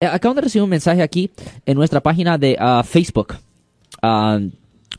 Eh, Acabo de recibir un mensaje aquí en nuestra página de ah, Facebook, ah,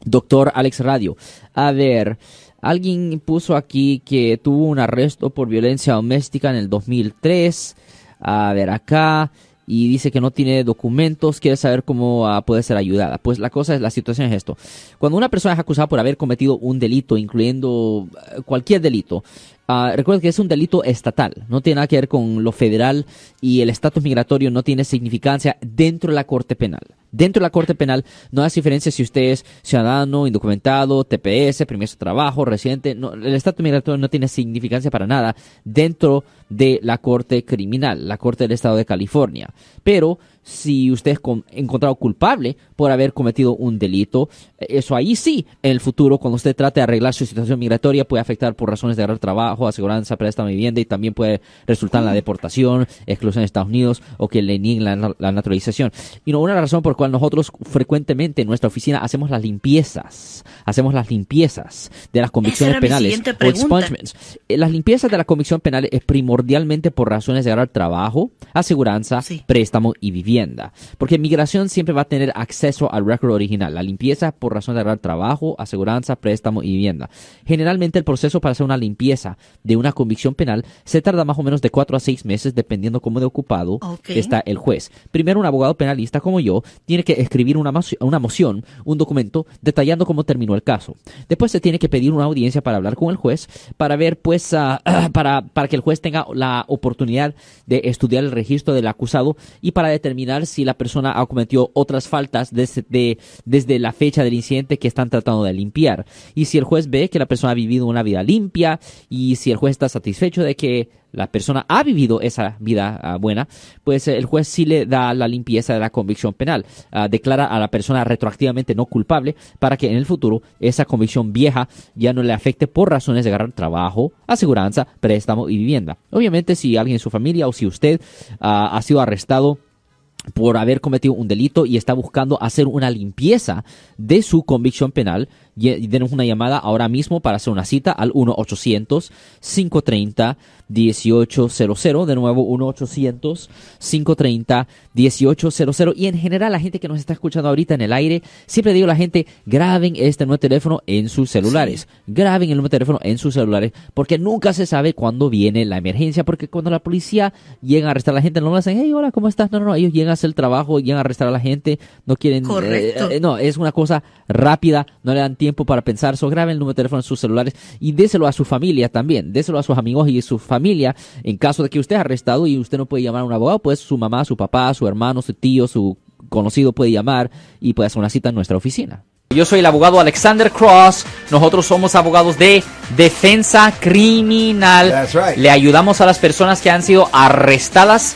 Doctor Alex Radio. A ver, alguien puso aquí que tuvo un arresto por violencia doméstica en el 2003. A ver, acá. Y dice que no tiene documentos, quiere saber cómo ah, puede ser ayudada. Pues la cosa es, la situación es esto. Cuando una persona es acusada por haber cometido un delito, incluyendo eh, cualquier delito, Ah, recuerda que es un delito estatal, no tiene nada que ver con lo federal y el estatus migratorio no tiene significancia dentro de la Corte Penal. Dentro de la Corte Penal no hace diferencia si usted es ciudadano, indocumentado, TPS, permiso de trabajo, residente. No, el estatus migratorio no tiene significancia para nada dentro de la Corte Criminal, la Corte del Estado de California. Pero si usted es con- encontrado culpable por haber cometido un delito, eso ahí sí, en el futuro, cuando usted trate de arreglar su situación migratoria, puede afectar por razones de agarrar trabajo, aseguranza, préstamo de vivienda y también puede resultar en la deportación, exclusión de Estados Unidos o que le nieguen la, la naturalización. Y no, una razón por la cual nosotros frecuentemente en nuestra oficina hacemos las limpiezas, hacemos las limpiezas de las convicciones penales o expungements. Eh, Las limpiezas de la convicción penal es primordialmente por razones de agarrar trabajo, aseguranza, Sí. préstamo y vivienda. Porque migración siempre va a tener acceso al récord original. La limpieza por razón de agarrar trabajo, aseguranza, préstamo y vivienda. Generalmente el proceso para hacer una limpieza de una convicción penal se tarda más o menos de cuatro a seis meses dependiendo cómo de ocupado está el juez. Primero un abogado penalista como yo tiene que escribir una, una moción, un documento detallando cómo terminó el caso. Después se tiene que pedir una audiencia para hablar con el juez para ver pues ah, para, para que el juez tenga la oportunidad de estudiar el registro del acusado y para determinar si la persona ha cometido otras faltas desde, de- desde la fecha del incidente que están tratando de limpiar. Y si el juez ve que la persona ha vivido una vida limpia y si el juez está satisfecho de que la persona ha vivido esa vida ah, buena, pues eh, el juez sí le da la limpieza de la convicción penal. Ah, declara a la persona retroactivamente no culpable para que en el futuro esa convicción vieja ya no le afecte por razones de agarrar trabajo, aseguranza, préstamo y vivienda. Obviamente si alguien en su familia o si usted ah, ha sido arrestado por haber cometido un delito y está buscando hacer una limpieza de su convicción penal, y- denos una llamada ahora mismo para hacer una cita al 1-800-530-1800. De nuevo, 1-800-530-1800. Y en general, la gente que nos está escuchando ahorita en el aire, siempre digo a la gente, graben este nuevo teléfono en sus celulares. Graben el nuevo teléfono en sus celulares, porque nunca se sabe cuándo viene la emergencia, porque cuando la policía llega a arrestar a la gente, no le hacen, hey, hola, ¿cómo estás? No, no, no, ellos llegan a hacer el trabajo, a arrestar a la gente, no quieren... Correcto. eh, eh, no, es una cosa rápida, no le dan tiempo para pensar, so graben el número de teléfono en sus celulares y déselo a su familia también, déselo a sus amigos y su familia en caso de que usted es arrestado y usted no puede llamar a un abogado, pues su mamá, su papá, su hermano, su tío, su conocido puede llamar y puede hacer una cita en nuestra oficina. Yo soy el abogado Alexander Cross. Nosotros somos abogados de defensa criminal. That's right. Le ayudamos a las personas que han sido arrestadas